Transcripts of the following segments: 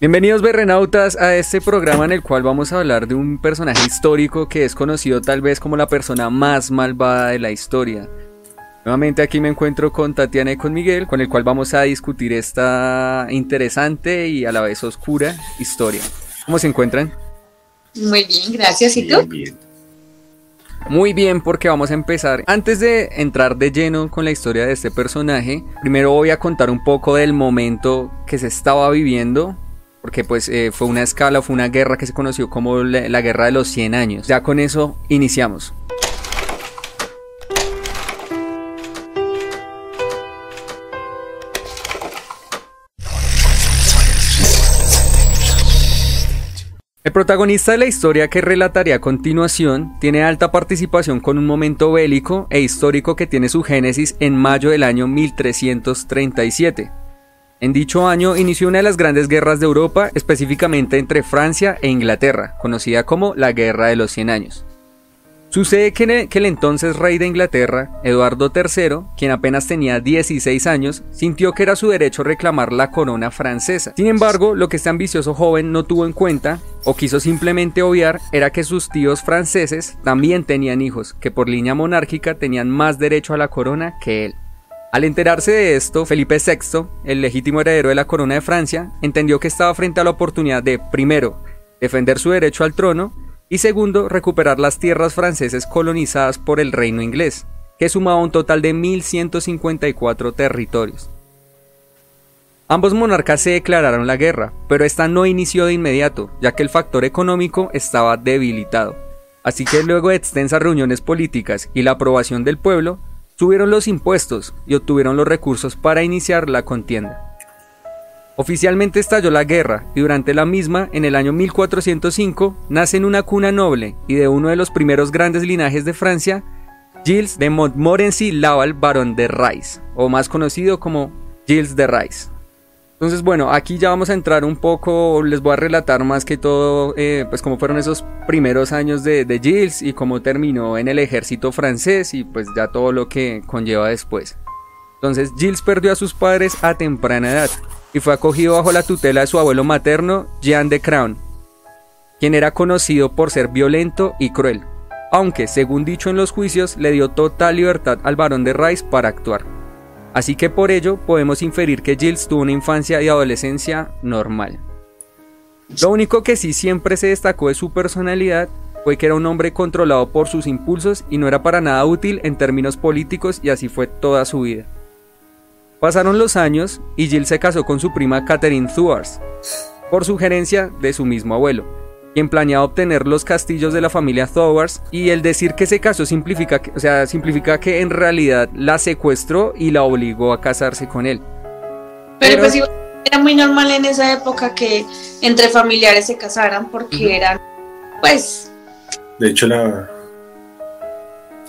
Bienvenidos berrenautas a este programa en el cual vamos a hablar de un personaje histórico que es conocido tal vez como la persona más malvada de la historia. Nuevamente aquí me encuentro con Tatiana y con Miguel, con el cual vamos a discutir esta interesante y a la vez oscura historia. ¿Cómo se encuentran? Muy bien, gracias. ¿Y tú? Bien. Muy bien, porque vamos a empezar. Antes de entrar de lleno con la historia de este personaje, primero voy a contar un poco del momento que se estaba viviendo porque pues eh, fue una escala, fue una guerra que se conoció como la, la guerra de los 100 años. Ya con eso iniciamos. El protagonista de la historia que relataré a continuación tiene alta participación con un momento bélico e histórico que tiene su génesis en mayo del año 1337. En dicho año inició una de las grandes guerras de Europa, específicamente entre Francia e Inglaterra, conocida como la Guerra de los Cien Años. Sucede que, el entonces rey de Inglaterra, Eduardo III, quien apenas tenía 16 años, sintió que era su derecho reclamar la corona francesa. Sin embargo, lo que este ambicioso joven no tuvo en cuenta, o quiso simplemente obviar, era que sus tíos franceses también tenían hijos, que por línea monárquica tenían más derecho a la corona que él. Al enterarse de esto, Felipe VI, el legítimo heredero de la corona de Francia, entendió que estaba frente a la oportunidad de, primero, defender su derecho al trono, y segundo, recuperar las tierras francesas colonizadas por el reino inglés, que sumaba un total de 1154 territorios. Ambos monarcas se declararon la guerra, pero esta no inició de inmediato, ya que el factor económico estaba debilitado. Así que luego de extensas reuniones políticas y la aprobación del pueblo, subieron los impuestos y obtuvieron los recursos para iniciar la contienda. Oficialmente estalló la guerra y durante la misma, en el año 1405, nace en una cuna noble y de uno de los primeros grandes linajes de Francia, Gilles de Montmorency Laval Barón de Rais, o más conocido como Gilles de Rais. Entonces, bueno, aquí ya vamos a entrar un poco, les voy a relatar más que todo, eh, pues cómo fueron esos primeros años de, de Gilles y cómo terminó en el ejército francés y pues ya todo lo que conlleva después. Entonces, Gilles perdió a sus padres a temprana edad y fue acogido bajo la tutela de su abuelo materno, Jean de Crown, quien era conocido por ser violento y cruel, aunque, según dicho en los juicios, le dio total libertad al barón de Rice para actuar. Así que por ello podemos inferir que Gilles tuvo una infancia y adolescencia normal. Lo único que sí siempre se destacó de su personalidad fue que era un hombre controlado por sus impulsos y no era para nada útil en términos políticos y así fue toda su vida. Pasaron los años y Jill se casó con su prima Catherine Thouars, por sugerencia de su mismo abuelo, quien planeaba obtener los castillos de la familia Thouars y el decir que se casó simplifica, o sea, simplifica que en realidad la secuestró y la obligó a casarse con él. Pero, pues era muy normal en esa época que entre familiares se casaran porque eran, pues... De hecho, la,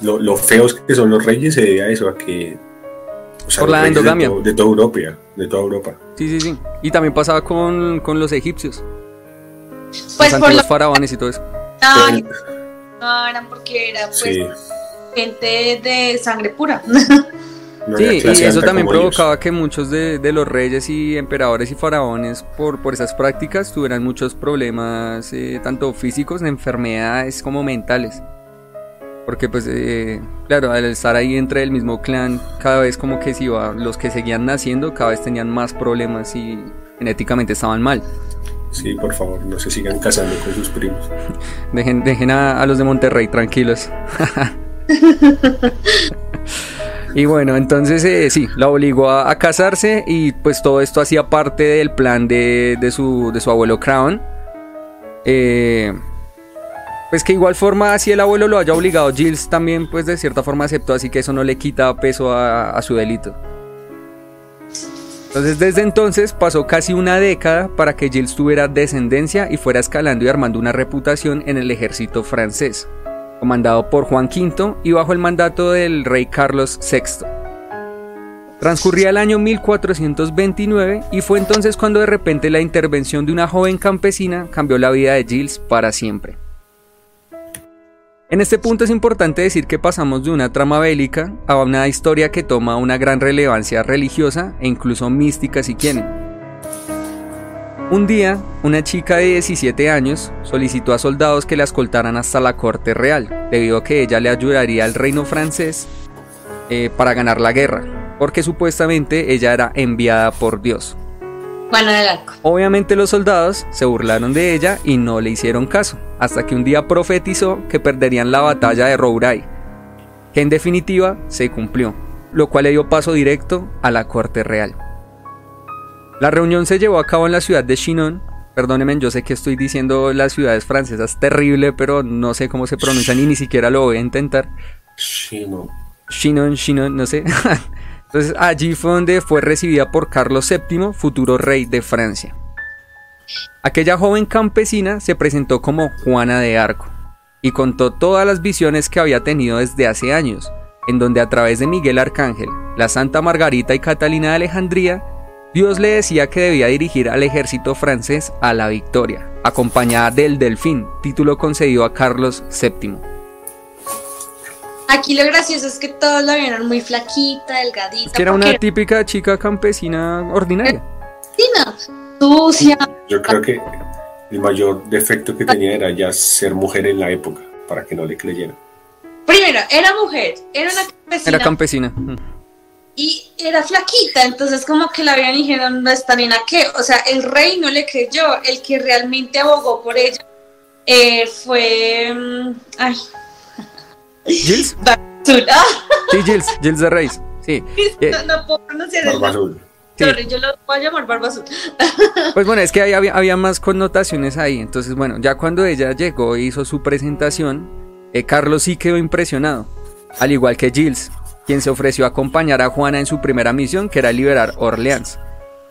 lo, lo feos que son los reyes se debe a eso, a que o sea, Por la endogamia. De, to- de toda Europa, de toda Europa. Sí, sí, sí. Y también pasaba con, con los egipcios, Pues los por antiguos lo faraones y todo eso. Ay, no, eran porque era pues Sí, gente de sangre pura. no Sí, y eso también ellos. provocaba que muchos de, de los reyes y emperadores y faraones por, por esas prácticas tuvieran muchos problemas, eh, tanto físicos, de enfermedades como mentales. Porque pues, eh, claro, al estar ahí entre el mismo clan, cada vez como que se iba, los que seguían naciendo, cada vez tenían más problemas y genéticamente estaban mal. Sí, por favor, no se sigan casando con sus primos. Dejen, dejen a, los de Monterrey tranquilos. y bueno, entonces eh, sí, la obligó a, casarse y pues todo esto hacía parte del plan de, su, de su abuelo Crown. Eh, pues que igual forma, si el abuelo lo haya obligado, Gilles también pues de cierta forma aceptó, así que eso no le quita peso a su delito. Entonces desde entonces pasó casi una década para que Gilles tuviera descendencia y fuera escalando y armando una reputación en el ejército francés, comandado por Juan V y bajo el mandato del rey Carlos VI. Transcurría el año 1429 y fue entonces cuando de repente la intervención de una joven campesina cambió la vida de Gilles para siempre. En este punto es importante decir que pasamos de una trama bélica a una historia que toma una gran relevancia religiosa e incluso mística si quieren. Un día, una chica de 17 años solicitó a soldados que la escoltaran hasta la corte real, debido a que ella le ayudaría al reino francés eh, para ganar la guerra, porque supuestamente ella era enviada por Dios. Arco. Obviamente los soldados se burlaron de ella y no le hicieron caso, hasta que un día profetizó que perderían la batalla de Rouray, que en definitiva se cumplió, lo cual le dio paso directo a la corte real. La reunión se llevó a cabo en la ciudad de Chinon. Perdónenme, yo sé que estoy diciendo las ciudades francesas terrible, pero no sé cómo se pronuncian y ni siquiera lo voy a intentar. Chinon. Chinon, Chinon, no sé. Entonces allí fue donde fue recibida por Carlos VII, futuro rey de Francia. Aquella joven campesina se presentó como Juana de Arco y contó todas las visiones que había tenido desde hace años, en donde a través de Miguel Arcángel, la Santa Margarita y Catalina de Alejandría, Dios le decía que debía dirigir al ejército francés a la victoria, acompañada del Delfín, título concedido a Carlos VII. Aquí lo gracioso es que todos la vieron muy flaquita, delgadita. que era una típica chica campesina ordinaria. sucia. Yo creo que el mayor defecto que tenía era ya ser mujer en la época, para que no le creyeran. Primero, era mujer, era una campesina. Era campesina. Mm y era flaquita, entonces como que la habían y dijeron, no está nena qué, o sea, el rey no le creyó, el que realmente abogó por ella eh, fue, mm, ay, Gilles. Basura. Sí, Gilles, Gilles de Reis, sí. No, no puedo pronunciar el nombre. yo lo voy a llamar Barbazul. Pues bueno, es que ahí había, había, más connotaciones ahí. Entonces, bueno, ya cuando ella llegó e hizo su presentación, eh, Carlos sí quedó impresionado. Al igual que Gilles quien se ofreció a acompañar a Juana en su primera misión, que era liberar Orleans.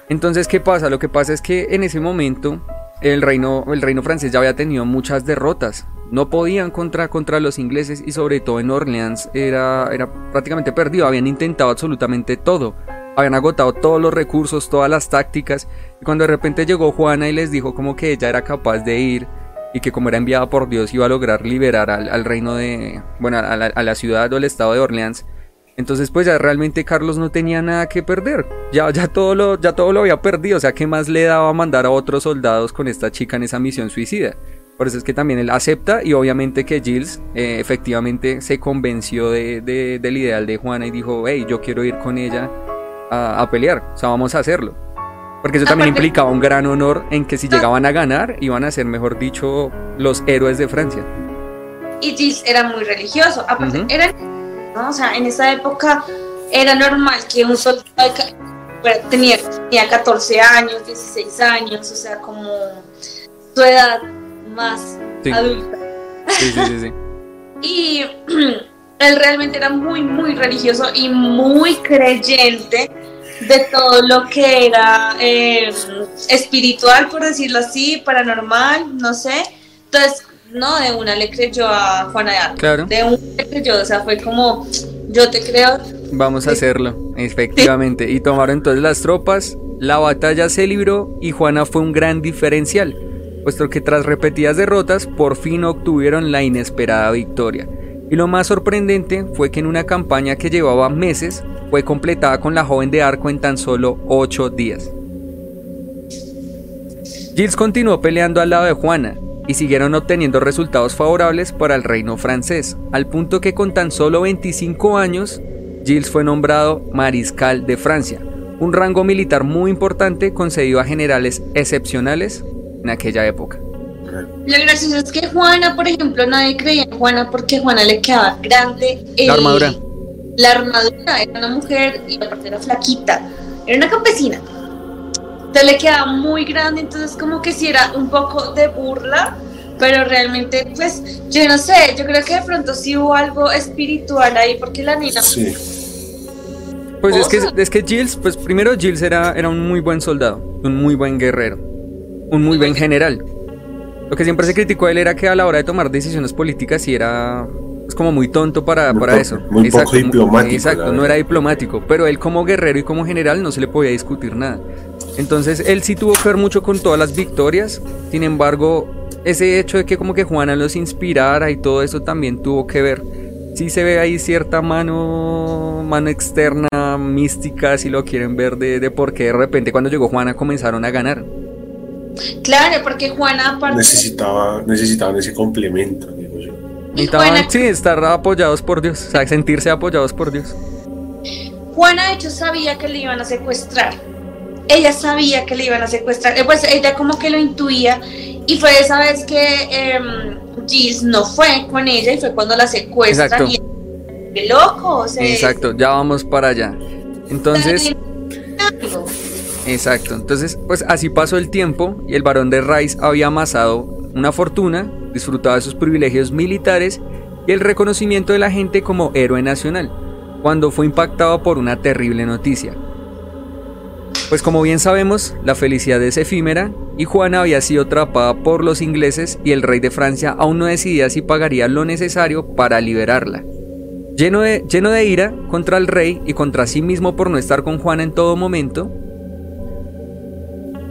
Entonces, ¿qué pasa? Lo que pasa es que en ese momento el reino, el reino francés ya había tenido muchas derrotas. No podían contra, contra los ingleses y sobre todo en Orleans era, era prácticamente perdido. Habían intentado absolutamente todo. Habían agotado todos los recursos, todas las tácticas. Y cuando de repente llegó Juana y les dijo como que ella era capaz de ir y que como era enviada por Dios iba a lograr liberar al, reino de, bueno, a la, a la ciudad o el estado de Orleans, entonces pues ya realmente Carlos no tenía nada que perder. Ya, ya, todo lo, ya todo lo había perdido. O sea, ¿qué más le daba mandar a otros soldados con esta chica en esa misión suicida? Por eso es que también él acepta y obviamente que Gilles eh, efectivamente se convenció de, del ideal de Juana y dijo, hey, yo quiero ir con ella a, pelear. O sea, vamos a hacerlo. Porque eso también implicaba un gran honor en que si llegaban a ganar, iban a ser, mejor dicho, los héroes de Francia. Y Gilles era muy religioso. Aparte, o sea, en esa época era normal que un soldado tenía, tenía 14 años, 16 años, o sea, como su edad más adulta. Sí, sí, sí, y él realmente era muy, muy religioso y muy creyente de todo lo que era eh, espiritual, por decirlo así, paranormal, no sé. Entonces, no, de una le creyó a Juana de Arco. Claro. De una le creyó, o sea, fue como, yo te creo. Vamos a hacerlo, efectivamente. Y tomaron entonces las tropas, la batalla se libró y Juana fue un gran diferencial, puesto que tras repetidas derrotas por fin obtuvieron la inesperada victoria. Y lo más sorprendente fue que en una campaña que llevaba meses fue completada con la joven de Arco en tan solo 8 días. Gilles continuó peleando al lado de Juana, y siguieron obteniendo resultados favorables para el reino francés, al punto que con tan solo 25 años, Gilles fue nombrado mariscal de Francia, un rango militar muy importante concedido a generales excepcionales en aquella época. Lo gracioso es que Juana, por ejemplo, nadie creía en Juana porque Juana le quedaba grande. la armadura. La armadura era una mujer y aparte era flaquita, era una campesina te le queda muy grande, entonces como que si era un poco de burla, pero realmente, pues, yo no sé, yo creo que de pronto sí hubo algo espiritual ahí, porque la niña... Sí. Pues es que, es que Gilles, pues primero Gilles era, era un muy buen soldado, un muy buen guerrero, un muy buen general. Lo que siempre se criticó a él era que a la hora de tomar decisiones políticas sí era es como muy tonto para, para eso. Muy poco diplomático. Exacto, no era diplomático, pero él como guerrero y como general no se le podía discutir nada. Entonces él sí tuvo que ver mucho con todas las victorias, sin embargo, ese hecho de que como que Juana los inspirara y todo eso también tuvo que ver. Sí se ve ahí cierta mano, mano externa, mística, si lo quieren ver, de, de por qué de repente cuando llegó Juana comenzaron a ganar. Claro, porque Juana aparte... Necesitaba, necesitaban ese complemento, digo yo. Necesitaban, sí, estar apoyados por Dios, o sea, sentirse apoyados por Dios. Juana de hecho sabía que le iban a secuestrar. Ella sabía que le iban a secuestrar. Eh, pues ella como que lo intuía y fue esa vez que eh, Gis no fue con ella y fue cuando la secuestran. Exacto. Y qué loco. o sea, Exacto, ya vamos para allá. Entonces, exacto. Entonces, pues así pasó el tiempo y el barón de Rice había amasado una fortuna, disfrutaba de sus privilegios militares y el reconocimiento de la gente como héroe nacional, cuando fue impactado por una terrible noticia. Pues como bien sabemos, la felicidad es efímera y Juana había sido atrapada por los ingleses y el rey de Francia aún no decidía si pagaría lo necesario para liberarla. Lleno de, lleno de ira contra el rey y contra sí mismo por no estar con Juana en todo momento,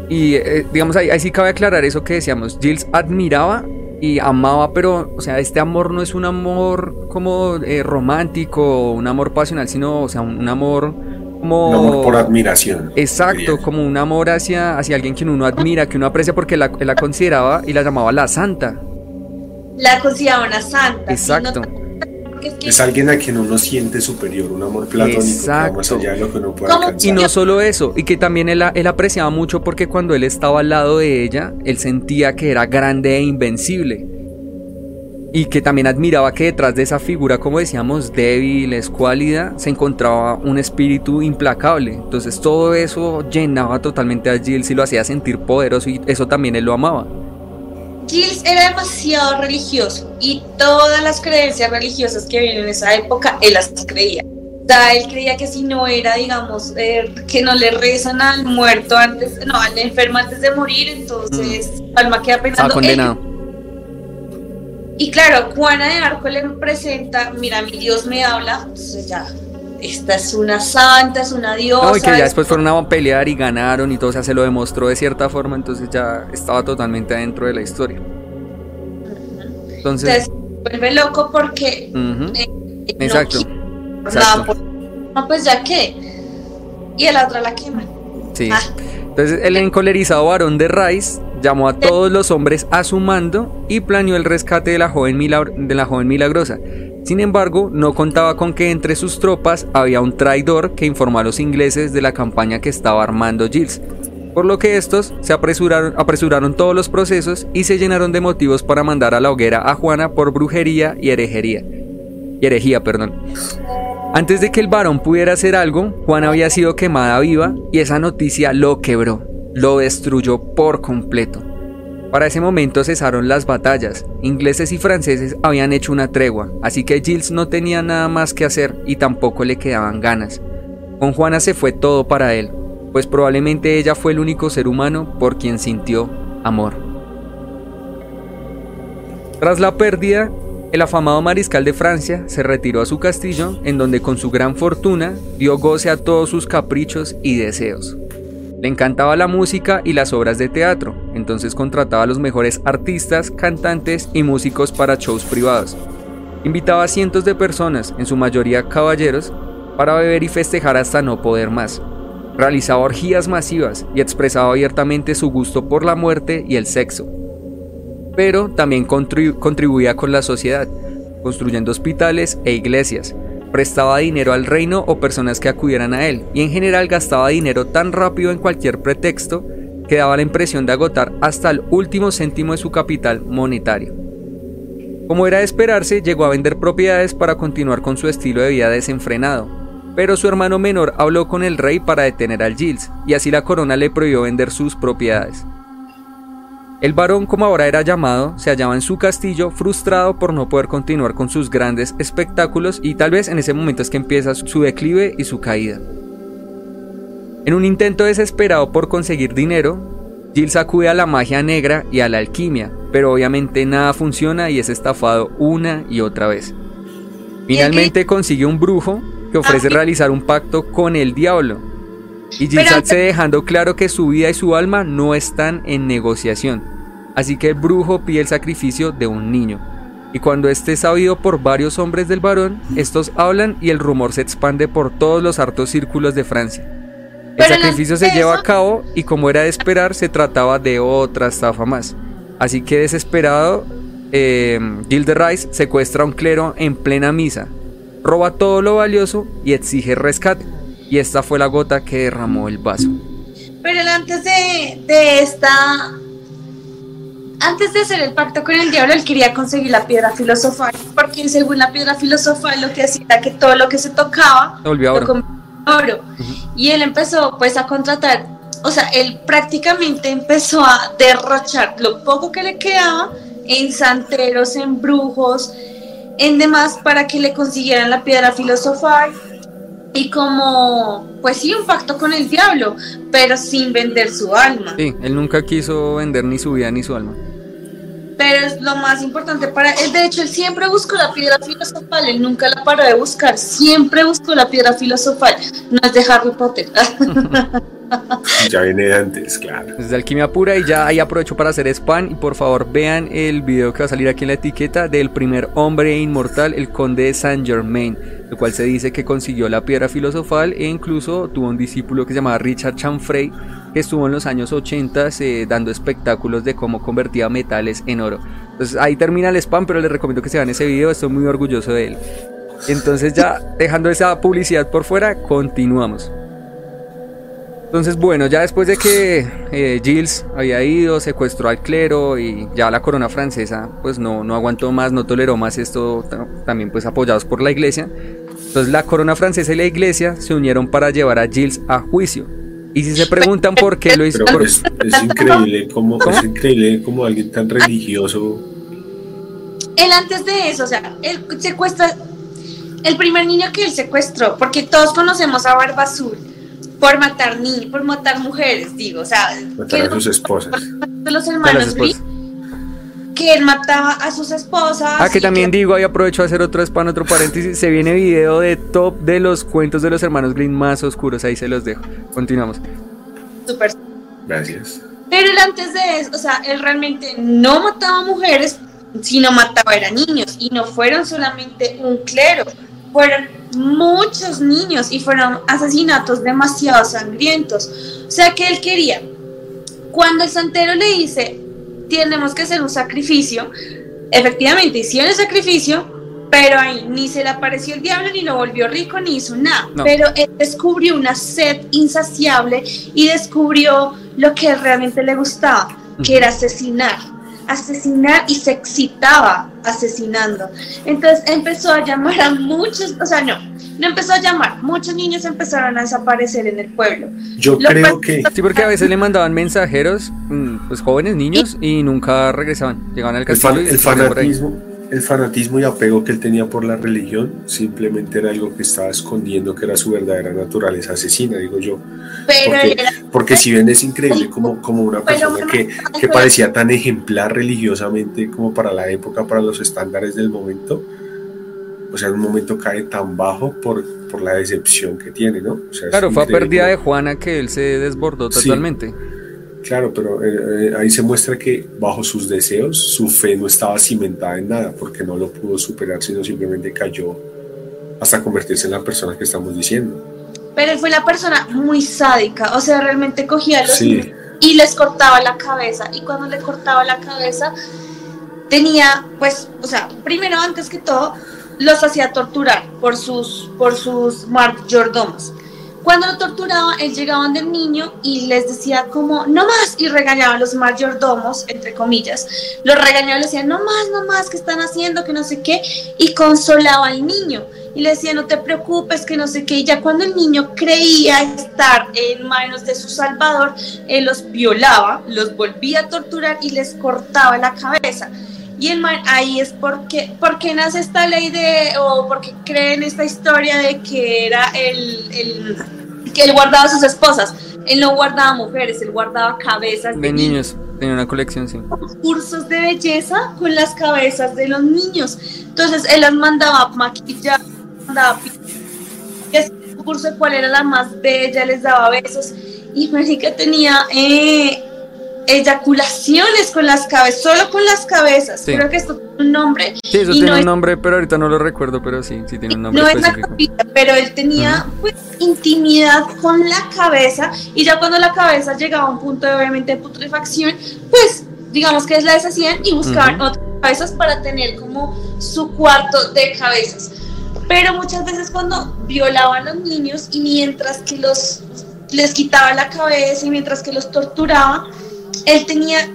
y eh, digamos ahí, ahí sí cabe aclarar eso que decíamos, Gilles admiraba y amaba, pero, o sea, este amor no es un amor como eh, romántico, un amor pasional, sino, o sea, un, un amor como... Un amor por admiración. Exacto, diría. como un amor hacia, hacia alguien que uno admira, que uno aprecia porque la, él la consideraba y la llamaba la santa. La consideraba una santa. Exacto. Es que- Es alguien a quien uno siente superior, un amor platónico más Exacto. allá de lo que uno puede ¿Cómo? alcanzar. Y no solo eso, y que también él, él apreciaba mucho porque cuando él estaba al lado de ella, él sentía que era grande e invencible. Y que también admiraba que detrás de esa figura, como decíamos, débil, escuálida, se encontraba un espíritu implacable. Entonces todo eso llenaba totalmente a Gilles y lo hacía sentir poderoso y eso también él lo amaba. Gilles era demasiado religioso y todas las creencias religiosas que había en esa época, él las creía. O sea, él creía que si no era, digamos, eh, que no le rezan al muerto antes, no, al enfermo antes de morir, entonces su alma queda pensando. condenado. Y claro, Juana de Arco le presenta, mira, mi Dios me habla, entonces ya, esta es una santa, es una diosa. No, y que ya es- después fueron a pelear y ganaron y todo, o sea, se lo demostró de cierta forma, entonces ya estaba totalmente adentro de la historia. Entonces, Entonces, vuelve loco porque ujú, eh, no exacto. exacto. por- No, pues ya que. Y el otra la quema. Sí. Ah. Entonces el encolerizado varón de Rice llamó a todos los hombres a su mando y planeó el rescate de la joven, milagro- de la joven milagrosa. Sin embargo, no contaba con que entre sus tropas había un traidor que informó a los ingleses de la campaña que estaba armando Gilles. Por lo que estos se apresuraron, apresuraron todos los procesos y se llenaron de motivos para mandar a la hoguera a Juana por brujería y herejería. Y herejía, perdón. Antes de que el varón pudiera hacer algo, Juana había sido quemada viva y esa noticia lo quebró, lo destruyó por completo. Para ese momento cesaron las batallas, ingleses y franceses habían hecho una tregua, así que Gilles no tenía nada más que hacer y tampoco le quedaban ganas. Con Juana se fue todo para él, pues probablemente ella fue el único ser humano por quien sintió amor. Tras la pérdida, el afamado mariscal de Francia se retiró a su castillo, en donde con su gran fortuna dio goce a todos sus caprichos y deseos. Le encantaba la música y las obras de teatro, entonces contrataba a los mejores artistas, cantantes y músicos para shows privados. Invitaba a cientos de personas, en su mayoría caballeros, para beber y festejar hasta no poder más. Realizaba orgías masivas y expresaba abiertamente su gusto por la muerte y el sexo pero también contribu- contribuía con la sociedad, construyendo hospitales e iglesias. Prestaba dinero al reino o personas que acudieran a él, y en general gastaba dinero tan rápido en cualquier pretexto que daba la impresión de agotar hasta el último céntimo de su capital monetario. Como era de esperarse, llegó a vender propiedades para continuar con su estilo de vida desenfrenado, pero su hermano menor habló con el rey para detener al Gilles, y así la corona le prohibió vender sus propiedades. El varón, como ahora era llamado, se hallaba en su castillo frustrado por no poder continuar con sus grandes espectáculos y tal vez en ese momento es que empieza su declive y su caída. En un intento desesperado por conseguir dinero, Gilles acude a la magia negra y a la alquimia, pero obviamente nada funciona y es estafado una y otra vez. Finalmente consigue un brujo que ofrece Ah, sí. realizar un pacto con el diablo. Y hace dejando claro que su vida y su alma no están en negociación. Así que el brujo pide el sacrificio de un niño. Y cuando este es sabido por varios hombres del varón, estos hablan y el rumor se expande por todos los hartos círculos de Francia. El sacrificio se lleva a cabo y como era de esperar, se trataba de otra estafa más. Así que desesperado, eh, Rice secuestra a un clero en plena misa, roba todo lo valioso y exige rescate. Y esta fue la gota que derramó el vaso. Pero antes de, de esta antes de hacer el pacto con el diablo, él quería conseguir la piedra filosofal, porque según la piedra filosofal lo que hacía era que todo lo que se tocaba volvía oro. oro. Y él empezó pues a contratar, o sea, él prácticamente empezó a derrochar lo poco que le quedaba en santeros, en brujos, en demás para que le consiguieran la piedra filosofal y como, pues sí, un pacto con el diablo, pero sin vender su alma. Sí, él nunca quiso vender ni su vida ni su alma. Pero es lo más importante para él. De hecho, él siempre buscó la piedra filosofal, él nunca la paró de buscar, siempre buscó la piedra filosofal. No es de Harry Potter. ya viene de antes, claro. Es de alquimia pura y ya ahí aprovecho para hacer spam y por favor vean el video que va a salir aquí en la etiqueta del primer hombre inmortal, el conde de Saint Germain, el cual se dice que consiguió la piedra filosofal e incluso tuvo un discípulo que se llamaba Richard Chanfrey que estuvo en los años 80 eh, dando espectáculos de cómo convertía metales en oro. Entonces ahí termina el spam, pero les recomiendo que se vean ese video, estoy muy orgulloso de él. Entonces ya dejando esa publicidad por fuera, continuamos. Entonces, bueno, ya después de que eh, Gilles había ido, secuestró al clero y ya la corona francesa pues no, no aguantó más, no toleró más esto, también pues apoyados por la iglesia. Entonces la corona francesa y la iglesia se unieron para llevar a Gilles a juicio. Y si se preguntan por qué lo hizo... es, increíble como es increíble como alguien tan religioso... Él antes de eso, o sea, él secuestra... El primer niño que él secuestró, porque todos conocemos a Barba Azul por matar niños, por matar mujeres, digo, o sea, matar a sus esposas. los hermanos que él mataba a sus esposas. Ah, que también digo, ahí aprovecho a hacer otro spam, otro paréntesis. Se viene video de top de los cuentos de los hermanos Green más oscuros. Ahí se los dejo. Continuamos. Súper. Gracias. Pero él antes de eso, o sea, él realmente no mataba mujeres, sino mataba a niños. Y no fueron solamente un clero, fueron muchos niños y fueron asesinatos demasiado sangrientos. O sea que él quería, cuando el santero le dice, tenemos que hacer un sacrificio, efectivamente hicieron el sacrificio, pero ahí ni se le apareció el diablo, ni lo volvió rico, ni hizo nada. Pero él descubrió una sed insaciable y descubrió lo que realmente le gustaba, que era asesinar asesinar y se excitaba asesinando. Entonces empezó a llamar a muchos, o sea, no, no empezó a llamar, muchos niños empezaron a desaparecer en el pueblo. Yo creo que... Sí, porque a veces le mandaban mensajeros, mm, pues jóvenes niños, y, nunca regresaban, llegaban al castillo. El, fanatismo, el fanatismo y apego que él tenía por la religión simplemente era algo que estaba escondiendo que era su verdadera naturaleza asesina, digo yo. porque, si bien es increíble como, como una persona que, que parecía tan ejemplar religiosamente como para la época, para los estándares del momento, o sea, en un momento cae tan bajo por, por la decepción que tiene, ¿no? claro, fue a pérdida de Juana que él se desbordó totalmente. Claro, pero eh, eh, ahí se muestra que bajo sus deseos su fe no estaba cimentada en nada, porque no lo pudo superar, sino simplemente cayó hasta convertirse en la persona que estamos diciendo. Pero él fue la persona muy sádica, o sea, realmente cogía los niños y les cortaba la cabeza, y cuando le cortaba la cabeza tenía, pues, o sea, primero antes que todo, los hacía torturar por sus, por sus mayordomos. Cuando lo torturaban, él llegaba del niño y les decía como, no más, y regañaba a los mayordomos, entre comillas, los regañaba y le decía, no más, no más, ¿qué están haciendo? Que no sé qué, y consolaba al niño. Y le decía, no te preocupes, que no sé qué. Y ya cuando el niño creía estar en manos de su salvador, él los violaba, los volvía a torturar y les cortaba la cabeza. Y el man ahí es porque, porque nace esta ley de, o porque creen esta historia de que era el, el que él guardaba a sus esposas. Él no guardaba mujeres, él guardaba cabezas de, niños. Tenía una colección, sí. Cursos de belleza con las cabezas de los niños. Entonces él las mandaba maquillar, mandaba curso de cuál era la más bella, les daba besos. Y México tenía eh, eyaculaciones con las cabezas, solo con las cabezas. Creo que esto tiene un nombre. Sí, eso tiene un nombre, pero ahorita no lo recuerdo, pero sí, sí tiene un nombre. No es la capilla, pero él tenía pues intimidad con la cabeza y ya cuando la cabeza llegaba a un punto de obviamente putrefacción, pues digamos que la deshacían y buscaban otras cabezas para tener como su cuarto de cabezas. Pero muchas veces cuando violaban a los niños y mientras que los les quitaba la cabeza y mientras que los torturaba, él tenía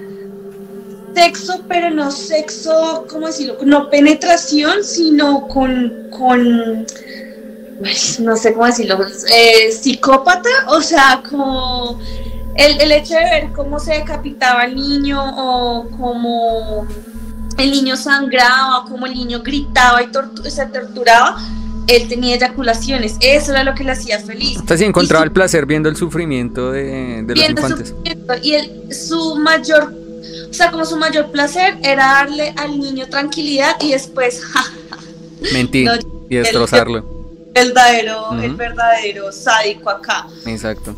sexo, pero no sexo, ¿cómo decirlo? No penetración, sino con, con no sé cómo decirlo, eh, psicópata, o sea, como el, el, hecho de ver cómo se decapitaba el niño o cómo el niño sangraba, cómo el niño gritaba y se torturaba, él tenía eyaculaciones, eso era lo que le hacía feliz. Entonces sí encontraba el placer viendo el sufrimiento de, los infantes. Y el, su mayor, o sea, como su mayor placer era darle al niño tranquilidad y después, mentir y destrozarlo. El, verdadero, el verdadero sádico acá. Exacto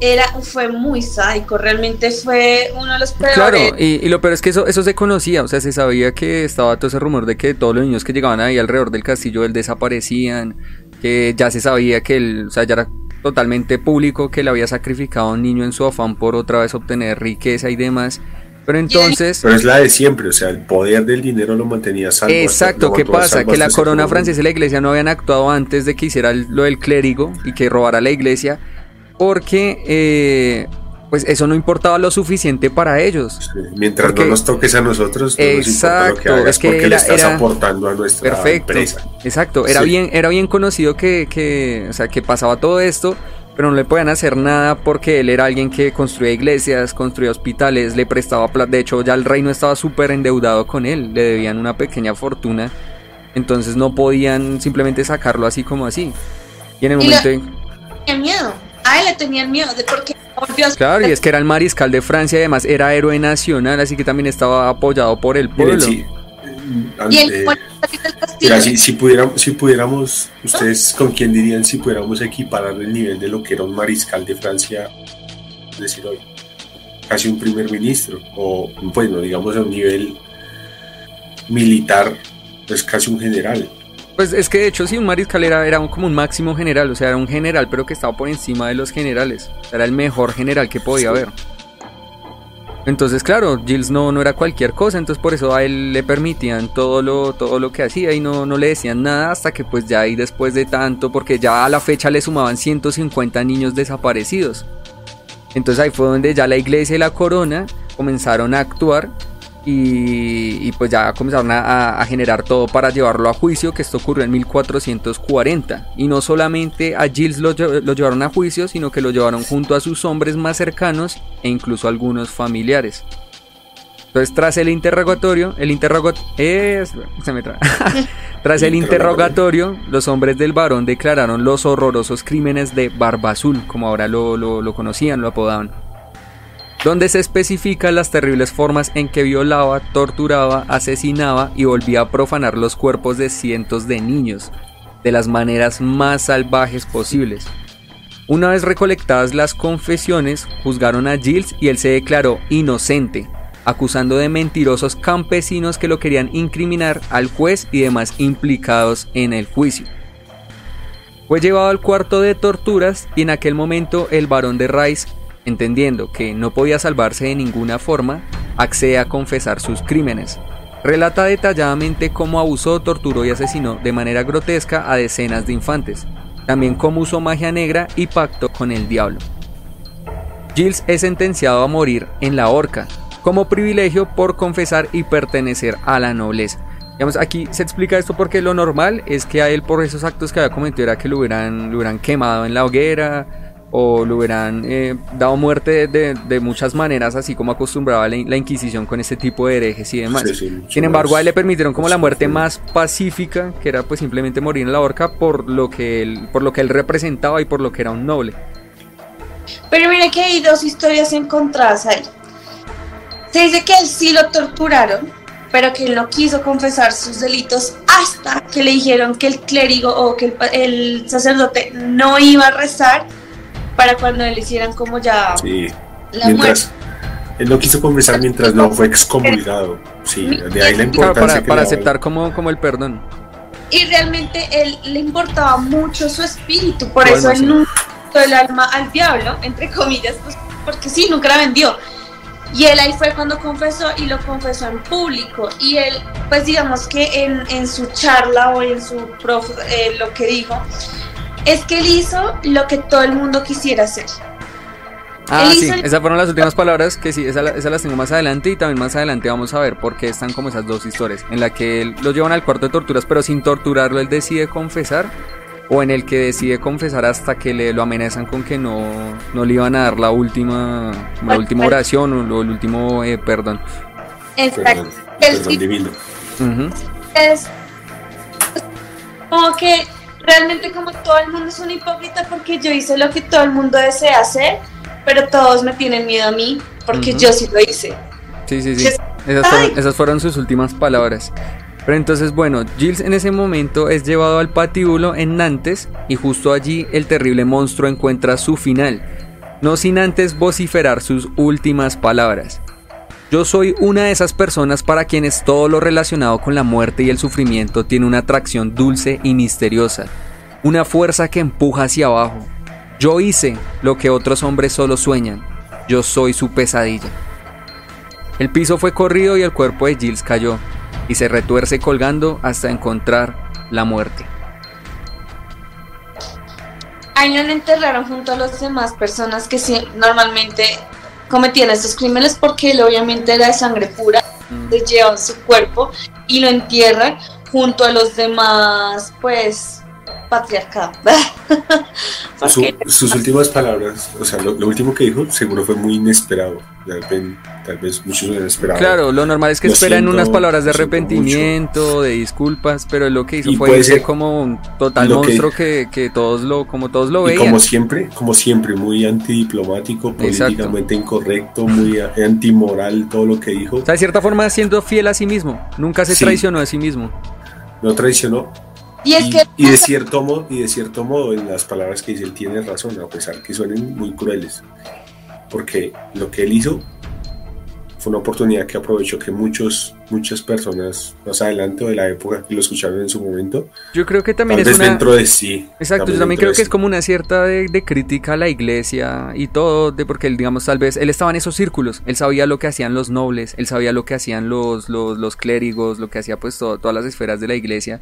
era, fue muy sádico, realmente fue uno de los peores. Claro, y, lo peor es que eso, eso se conocía, o sea, se sabía que estaba todo ese rumor de que todos los niños que llegaban ahí alrededor del castillo él desaparecían, que ya se sabía que él, o sea, ya era totalmente público que le había sacrificado a un niño en su afán por otra vez obtener riqueza y demás. Pero entonces... Pero es la de siempre, o sea, el poder del dinero lo mantenía salvo. Exacto, ¿qué pasa? Que la corona francesa y la iglesia no habían actuado antes de que hiciera lo del clérigo y que robara la iglesia porque eh, pues eso no importaba lo suficiente para ellos. mientras no nos toques a nosotros, no exacto, nos lo que es que porque le estás aportando a nuestra perfecto, empresa. Exacto, era bien, era bien conocido que, que, o sea, que pasaba todo esto, pero no le podían hacer nada porque él era alguien que construía iglesias, construía hospitales, le prestaba plata. De hecho, ya el reino estaba súper endeudado con él, le debían una pequeña fortuna, entonces no podían simplemente sacarlo así como así. Y en el momento. miedo a él le tenían miedo de porque volvió a Claro, y es que era el mariscal de Francia además era héroe nacional, así que también estaba apoyado por el pueblo. y si, pudiéramos, si pudiéramos, ustedes con quién dirían si pudiéramos equiparar el nivel de lo que era un mariscal de Francia, decir hoy, casi un primer ministro, o bueno, digamos a un nivel militar, pues casi un general. Pues es que de hecho sí, un mariscal era, era como un máximo general, o sea, era un general pero que estaba por encima de los generales. Era el mejor general que podía haber. Entonces, claro, Gilles no, no era cualquier cosa, entonces por eso a él le permitían todo lo, todo lo que hacía y no, no le decían nada hasta que pues ya ahí después de tanto, porque ya a la fecha le sumaban 150 niños desaparecidos. Entonces ahí fue donde ya la iglesia y la corona comenzaron a actuar y, pues ya comenzaron a, generar todo para llevarlo a juicio, que esto ocurrió en 1440. Y no solamente a Gilles lo, llevaron a juicio, sino que lo llevaron junto a sus hombres más cercanos e incluso algunos familiares. Entonces, tras el interrogatorio, el interrogatorio, tras el interrogatorio, los hombres del varón declararon los horrorosos crímenes de Barba Azul, como ahora lo, lo conocían, lo apodaban donde se especifican las terribles formas en que violaba, torturaba, asesinaba y volvía a profanar los cuerpos de cientos de niños, de las maneras más salvajes posibles. Una vez recolectadas las confesiones, juzgaron a Gilles y él se declaró inocente, acusando de mentirosos campesinos que lo querían incriminar al juez y demás implicados en el juicio. Fue llevado al cuarto de torturas y en aquel momento el barón de Rice entendiendo que no podía salvarse de ninguna forma, accede a confesar sus crímenes. Relata detalladamente cómo abusó, torturó y asesinó de manera grotesca a decenas de infantes, también cómo usó magia negra y pacto con el diablo. Gilles es sentenciado a morir en la horca, como privilegio por confesar y pertenecer a la nobleza. Digamos, aquí se explica esto porque lo normal es que a él por esos actos que había cometido era que lo hubieran quemado en la hoguera, o le hubieran eh, dado muerte de, muchas maneras, así como acostumbraba la, Inquisición con este tipo de herejes y demás. Sin embargo, a él le permitieron como la muerte más pacífica, que era pues simplemente morir en la horca por lo que él, por lo que él representaba y por lo que era un noble. Pero mire que hay dos historias encontradas ahí. Se dice que él sí lo torturaron, pero que él no quiso confesar sus delitos hasta que le dijeron que el clérigo o que el, el sacerdote no iba a rezar para cuando le hicieran como ya sí. la mientras, Él no quiso confesar mientras no fue excomulgado. Sí, de ahí la importancia. para, aceptar como, como el perdón. Y realmente él le importaba mucho su espíritu, por eso él nunca el alma al diablo, entre comillas, pues, porque sí, nunca la vendió. Y él ahí fue cuando confesó y lo confesó en público. Y él, pues digamos que en, en su charla o en su prof, eh, lo que dijo, es que él hizo lo que todo el mundo quisiera hacer. Ah, sí, esas fueron las últimas palabras que sí, esas, las tengo más adelante y también más adelante vamos a ver por qué están como esas dos historias, en la que él lo llevan al cuarto de torturas, pero sin torturarlo él decide confesar, o en el que decide confesar hasta que le lo amenazan con que no, no le iban a dar la última, la última oración o el último eh, perdón. Exacto. Perdón, divino. Es como que realmente como todo el mundo es un hipócrita porque yo hice lo que todo el mundo desea hacer pero todos me tienen miedo a mí porque yo sí lo hice. Sí, sí, sí. Esas fueron, sus últimas palabras. Pero entonces, bueno, Gilles en ese momento es llevado al patíbulo en Nantes y justo allí el terrible monstruo encuentra su final, no sin antes vociferar sus últimas palabras. Yo soy una de esas personas para quienes todo lo relacionado con la muerte y el sufrimiento tiene una atracción dulce y misteriosa, una fuerza que empuja hacia abajo, yo hice lo que otros hombres solo sueñan. Yo soy su pesadilla. El piso fue corrido y el cuerpo de Gilles cayó y se retuerce colgando hasta encontrar la muerte. Lo enterraron junto a las demás personas que normalmente cometían estos crímenes porque él obviamente era de sangre pura, mm. llevan su cuerpo y lo entierran junto a los demás pues patriarcado. sus últimas palabras, o sea, lo, último que dijo seguro fue muy inesperado. Tal vez, muchos lo esperado. Claro, lo normal es que esperan unas palabras de arrepentimiento, de disculpas, pero lo que hizo fue ser como un total monstruo que, que, todos lo, como todos lo veían. como siempre, como siempre, muy antidiplomático, políticamente incorrecto, muy antimoral todo lo que dijo. O sea, de cierta forma siendo fiel a sí mismo, nunca se traicionó a sí mismo. No traicionó, y, de cierto modo, y de cierto modo, en las palabras que dice él tiene razón, a pesar que suenen muy crueles. Porque lo que él hizo fue una oportunidad que aprovechó que muchos, muchas personas más adelante o de la época que lo escucharon en su momento. Yo creo que también es una... dentro de sí. Exacto, yo también creo que es como una cierta de, crítica a la iglesia y todo, de porque él, digamos, tal vez, él estaba en esos círculos, él sabía lo que hacían los nobles, él sabía lo que hacían los, los, los clérigos, lo que hacía pues todas las esferas de la iglesia,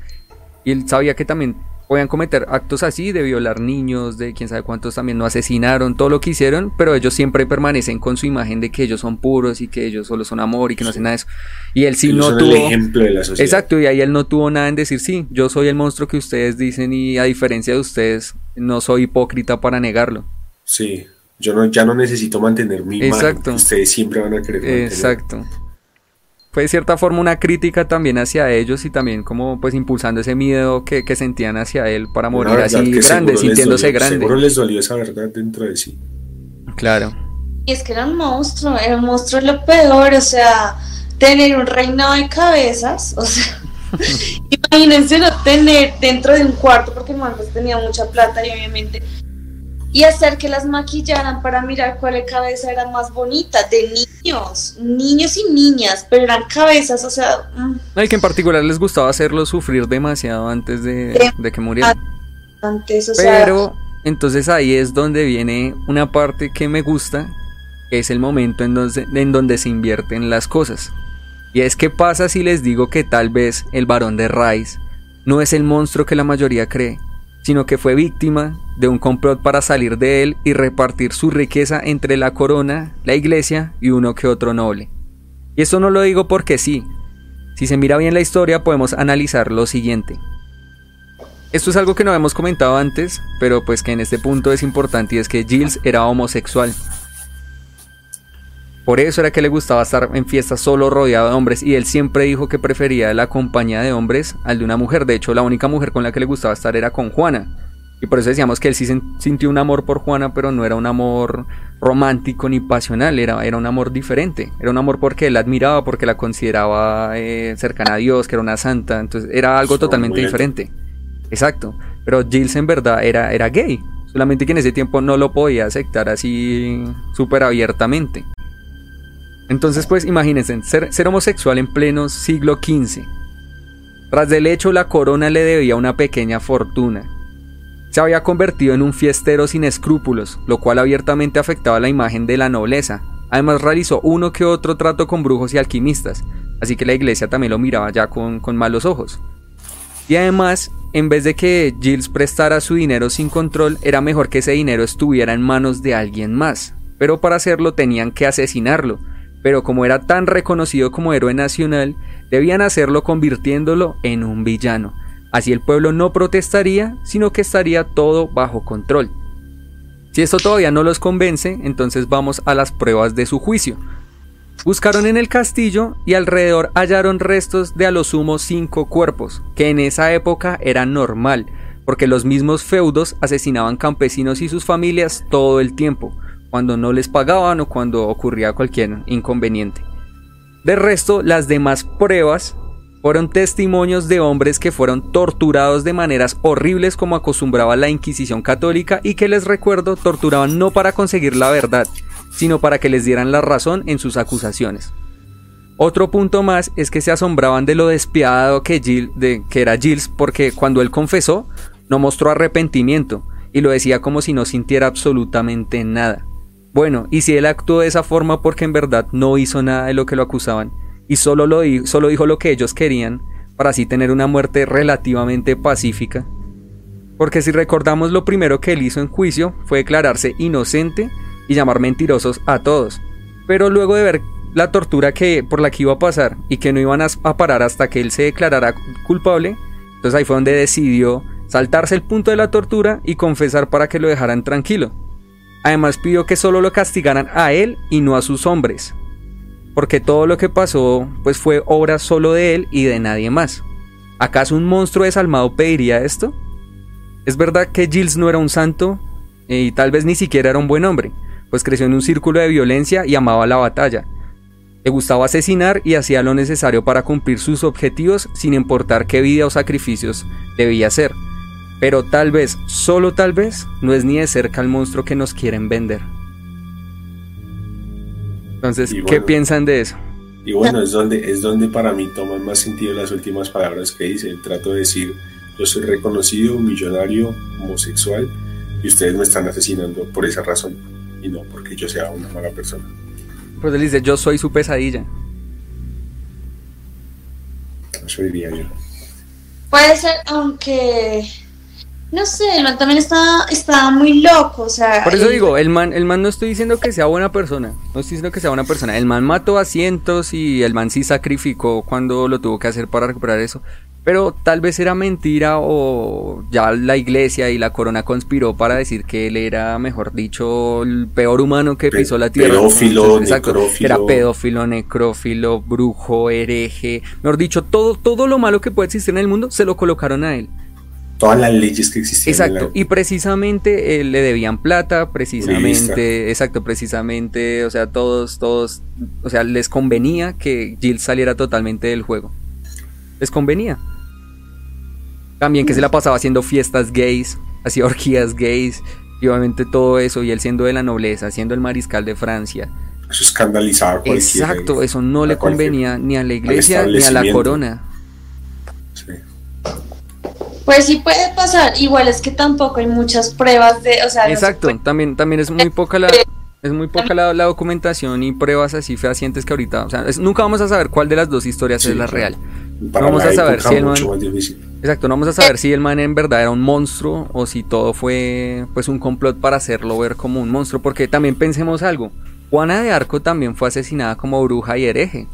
y él sabía que también podían cometer actos así, de violar niños, de quién sabe cuántos también no asesinaron, todo lo que hicieron, pero ellos siempre permanecen con su imagen de que ellos son puros y que ellos solo son amor y que no hacen nada de eso. Y él sí no tuvo... ejemplo de la sociedad. Exacto, y ahí él no tuvo nada en decir, sí, yo soy el monstruo que ustedes dicen y a diferencia de ustedes, no soy hipócrita para negarlo. Sí, yo no, ya no necesito mantener mi Exacto. ustedes siempre van a querer mantener. Exacto fue de cierta forma una crítica también hacia ellos y también como pues impulsando ese miedo que, sentían hacia él para morir así grande, sintiéndose grande. Seguro les dolió esa verdad dentro de sí. Claro. Y es que era un monstruo, era un monstruo lo peor, o sea, tener un reinado de cabezas, o sea, imagínense no tener dentro de un cuarto, porque el pues tenía mucha plata y obviamente y hacer que las maquillaran para mirar cuál cabeza era más bonita, de niños, niños y niñas, pero eran cabezas, o sea... Mm. que en particular les gustaba hacerlo sufrir demasiado antes de, que murieran. Antes, o pero entonces ahí es donde viene una parte que me gusta, que es el momento en donde, en donde se invierten las cosas. Y es que pasa si les digo que tal vez el varón de Rice no es el monstruo que la mayoría cree, sino que fue víctima de un complot para salir de él y repartir su riqueza entre la corona, la iglesia y uno que otro noble. Y esto no lo digo porque sí. Si se mira bien la historia podemos analizar lo siguiente. Esto es algo que no habíamos comentado antes, pero pues que en este punto es importante y es que Giles era homosexual. Por eso era que le gustaba estar en fiestas solo rodeado de hombres y él siempre dijo que prefería la compañía de hombres al de una mujer. De hecho, la única mujer con la que le gustaba estar era con Juana. Y por eso decíamos que él sí sintió un amor por Juana, pero no era un amor romántico ni pasional, era, era un amor diferente. Era un amor porque él la admiraba, porque la consideraba eh, cercana a Dios, que era una santa. Entonces era algo totalmente diferente. Exacto. Pero Giles en verdad era, era gay. Solamente que en ese tiempo no lo podía aceptar así súper abiertamente. Entonces, pues imagínense, ser, homosexual en pleno siglo XV. Tras del hecho, la corona le debía una pequeña fortuna. Se había convertido en un fiestero sin escrúpulos, lo cual abiertamente afectaba la imagen de la nobleza. Además realizó uno que otro trato con brujos y alquimistas, así que la iglesia también lo miraba ya con, con malos ojos. Y además, en vez de que Giles prestara su dinero sin control, era mejor que ese dinero estuviera en manos de alguien más. Pero para hacerlo tenían que asesinarlo. Pero como era tan reconocido como héroe nacional, debían hacerlo convirtiéndolo en un villano. Así el pueblo no protestaría, sino que estaría todo bajo control. Si esto todavía no los convence, entonces vamos a las pruebas de su juicio. Buscaron en el castillo y alrededor hallaron restos de a lo sumo cinco cuerpos, que en esa época era normal, porque los mismos feudos asesinaban campesinos y sus familias todo el tiempo, cuando no les pagaban o cuando ocurría cualquier inconveniente. De resto, las demás pruebas fueron testimonios de hombres que fueron torturados de maneras horribles como acostumbraba la Inquisición católica y que les recuerdo torturaban no para conseguir la verdad, sino para que les dieran la razón en sus acusaciones. Otro punto más es que se asombraban de lo despiadado que, que era Giles porque cuando él confesó no mostró arrepentimiento y lo decía como si no sintiera absolutamente nada. Bueno, y si él actuó de esa forma porque en verdad no hizo nada de lo que lo acusaban, y solo, lo solo dijo lo que ellos querían, para así tener una muerte relativamente pacífica. Porque si recordamos lo primero que él hizo en juicio fue declararse inocente y llamar mentirosos a todos. Pero luego de ver la tortura que por la que iba a pasar y que no iban a, parar hasta que él se declarara culpable, entonces ahí fue donde decidió saltarse el punto de la tortura y confesar para que lo dejaran tranquilo. Además pidió que solo lo castigaran a él y no a sus hombres, porque todo lo que pasó pues fue obra solo de él y de nadie más. ¿Acaso un monstruo desalmado pediría esto? Es verdad que Giles no era un santo y tal vez ni siquiera era un buen hombre, pues creció en un círculo de violencia y amaba la batalla. Le gustaba asesinar y hacía lo necesario para cumplir sus objetivos sin importar qué vida o sacrificios debía hacer. Pero tal vez, solo tal vez, no es ni de cerca el monstruo que nos quieren vender. Entonces, ¿qué piensan de eso? Y bueno, es donde, es donde para mí toman más sentido las últimas palabras que dice. Trato de decir, yo soy reconocido, millonario, homosexual, y ustedes me están asesinando por esa razón, y no porque yo sea una mala persona. Pues él dice, yo soy su pesadilla. Eso diría yo. Puede ser, aunque no sé, el man también está, muy loco, o sea... Por eso digo, el man, el man no estoy diciendo que sea buena persona, no estoy diciendo que sea buena persona. El man mató a cientos y el man sí sacrificó cuando lo tuvo que hacer para recuperar eso. Pero tal vez era mentira o ya la iglesia y la corona conspiró para decir que él era, mejor dicho, el peor humano que pisó la tierra. Pedófilo, necrófilo. Era pedófilo, necrófilo, brujo, hereje. Mejor dicho, todo, todo lo malo que puede existir en el mundo se lo colocaron a él todas las leyes que existían. Exacto, y precisamente eh, le debían plata, precisamente, exacto, precisamente, o sea, todos, todos, o sea, les convenía que Jill saliera totalmente del juego. Les convenía. También que se la pasaba haciendo fiestas gays, hacía orgías gays, y obviamente todo eso, y él siendo de la nobleza, siendo el mariscal de Francia. Eso escandalizaba Exacto, eso no le convenía ni a la iglesia ni a la corona. Sí. Pues sí puede pasar, igual es que tampoco hay muchas pruebas de, o sea, Exacto, también también es muy poca la es muy poca la, documentación y pruebas así fehacientes que ahorita, o sea, nunca vamos a saber cuál de las dos historias es la real. No vamos a saber si el man Exacto, no vamos a saber si el man en verdad era un monstruo o si todo fue pues un complot para hacerlo ver como un monstruo, porque también pensemos algo. Juana de Arco también fue asesinada como bruja y hereje.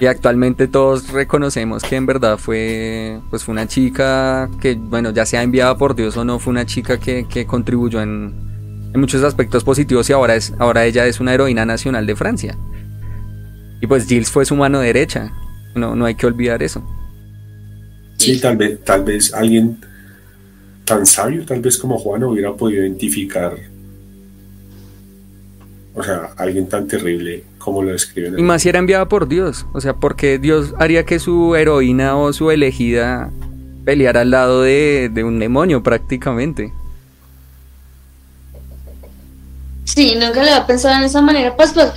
Y actualmente todos reconocemos que en verdad fue, pues fue una chica que, bueno, ya sea enviada por Dios o no, fue una chica que, que contribuyó en, muchos aspectos positivos y ahora, es, ahora ella es una heroína nacional de Francia. Y pues Gilles fue su mano derecha, no, no hay que olvidar eso. Sí, tal vez, tal vez alguien tan sabio, tal vez como Juan, hubiera podido identificar o sea, alguien tan terrible como lo describen. Y más si era enviada por Dios. O sea, porque Dios haría que su heroína o su elegida peleara al lado de, un demonio prácticamente. Sí, nunca lo había pensado en esa manera. Pues, pues.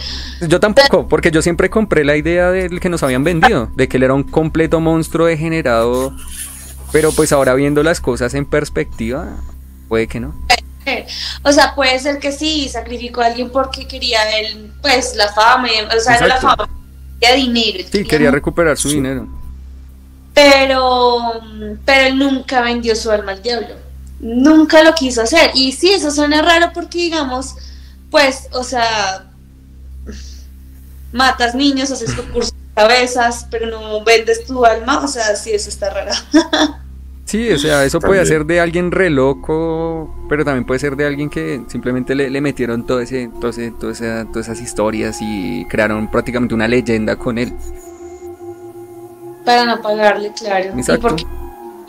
Yo tampoco, porque yo siempre compré la idea del que nos habían vendido, de que él era un completo monstruo degenerado. Pero pues ahora viendo las cosas en perspectiva, puede que no. O sea, puede ser que sí, sacrificó a alguien porque quería él, pues, la fama, o sea, la fama, quería dinero. Sí, quería recuperar su dinero. Pero, pero él nunca vendió su alma al diablo. Nunca lo quiso hacer. Y sí, eso suena raro porque, digamos, pues, o sea, matas niños, haces concursos de cabezas, pero no vendes tu alma, o sea, sí, eso está raro. Sí, o sea, eso puede ser de alguien re loco, pero también puede ser de alguien que simplemente le, metieron todo ese, todo ese, todas esas historias y crearon prácticamente una leyenda con él. Para no pagarle, claro. Exacto.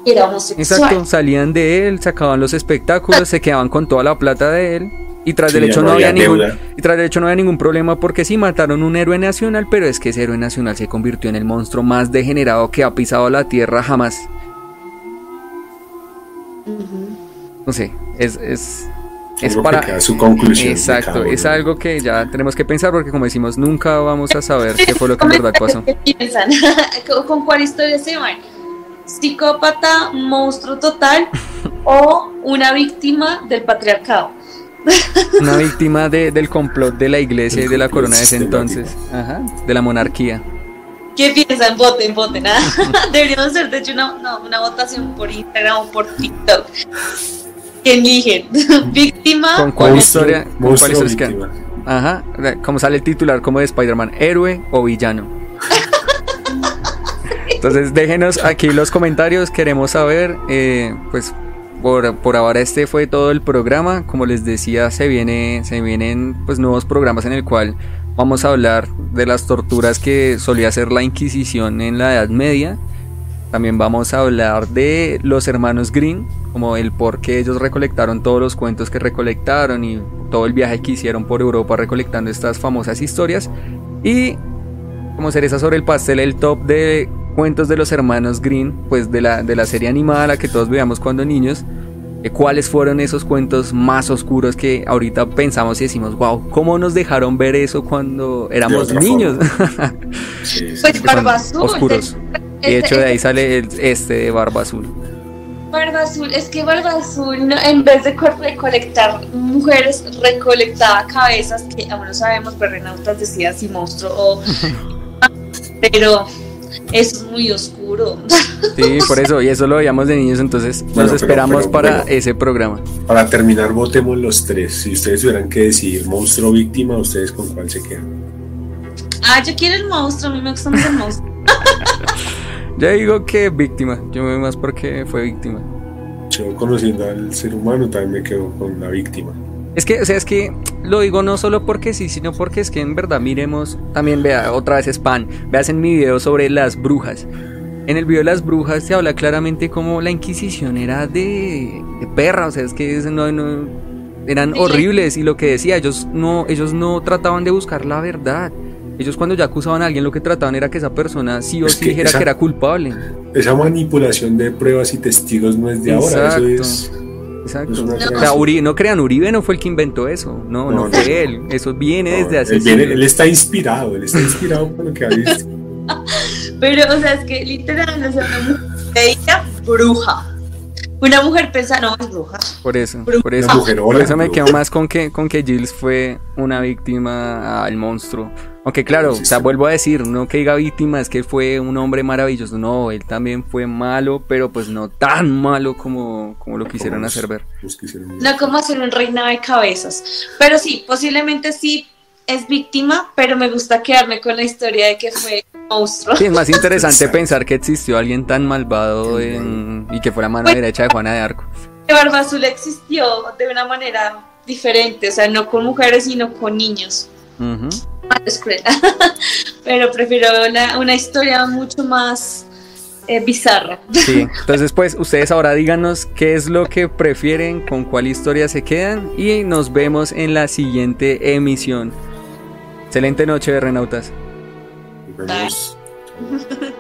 era homosexual. Exacto, salían de él, sacaban los espectáculos, se quedaban con toda la plata de él. Y tras del hecho no, había ningún y tras del hecho no había ningún problema porque sí mataron un héroe nacional, pero es que ese héroe nacional se convirtió en el monstruo más degenerado que ha pisado la tierra jamás. No sé, es, es, es para... su conclusión. Exacto, es algo que ya tenemos que pensar porque como decimos, nunca vamos a saber qué fue lo que en verdad pasó. ¿Qué piensan? ¿Con cuál historia se van? ¿Psicópata, monstruo total o una víctima del patriarcado? Una víctima de, del complot de la iglesia y de la corona de ese entonces, Ajá, de la monarquía. ¿Qué piensan? Voten, voten. ¿ah? Deberíamos hacer, de hecho, una, no, una votación por Instagram o por TikTok. ¿Quién eligen? ¿Víctima? ¿Con cuál historia? ¿Con cuál historia Ajá, como sale el titular, como de Spider-Man, héroe o villano. Entonces déjenos aquí los comentarios, queremos saber, eh, pues por, por, ahora este fue todo el programa, como les decía se viene, se vienen pues nuevos programas en el cual vamos a hablar de las torturas que solía hacer la Inquisición en la Edad Media. También vamos a hablar de los hermanos Green, como el por qué ellos recolectaron todos los cuentos que recolectaron y todo el viaje que hicieron por Europa recolectando estas famosas historias. Y como cereza sobre el pastel, el top de cuentos de los hermanos Green, pues de la, de la serie animada, la que todos veíamos cuando niños cuáles fueron esos cuentos más oscuros que ahorita pensamos y decimos, wow, ¿cómo nos dejaron ver eso cuando éramos niños? Pues Barba Azul. Oscuros. y de hecho de ahí sale este de Barba Azul. Barba Azul, es que Barba Azul en vez de recolectar mujeres, recolectaba cabezas que aún no sabemos, pero Renautas decía si monstruo o... pero es muy oscuro. Sí, por eso, y eso lo veíamos de niños, entonces nos esperamos para ese programa. Para terminar, votemos los tres. Si ustedes tuvieran que decidir monstruo víctima, ¿ustedes con cuál se quedan? Ah, yo quiero el monstruo, a mí me gusta más el monstruo. yo digo que víctima, yo me veo más porque fue víctima. Yo conociendo al ser humano también me quedo con la víctima. Es que, o sea, es que lo digo no solo porque sí, sino porque es que en verdad miremos, también vea, otra vez spam, veas en mi video sobre las brujas. En el video de las brujas se habla claramente como la Inquisición era de, de perra, o sea, es que no, no, eran horribles y lo que decía, ellos no, ellos no trataban de buscar la verdad. Ellos cuando ya acusaban a alguien lo que trataban era que esa persona sí o sí dijera que era culpable. Esa manipulación de pruebas y testigos no es de ahora, eso es Exacto. No. crean, Uribe no fue el que inventó eso. No, no, fue él. Eso viene desde hace. Él, él, está inspirado, él está inspirado por lo que ha visto. Pero, o sea, es que literal, o sea, ella bruja. Una mujer pensa, no, es bruja. Por eso, por eso, por eso me quedo más con que, con que Gilles fue una víctima al monstruo. Aunque claro, o sea, vuelvo a decir, no que diga víctima, es que fue un hombre maravilloso. No, él también fue malo, pero pues no tan malo como, como lo quisieron hacer ver. No como hacer un reinado de cabezas. Pero sí, posiblemente sí es víctima, pero me gusta quedarme con la historia de que fue monstruo. Sí, es más interesante pensar que existió alguien tan malvado y que fue la mano derecha de Juana de Arco. Barba Azul existió de una manera diferente, o sea, no con mujeres, sino con niños. pero prefiero una historia mucho más eh, bizarra. Sí, entonces pues ustedes ahora díganos qué es lo que prefieren, con cuál historia se quedan y nos vemos en la siguiente emisión. Excelente noche, Renautas. Vemos.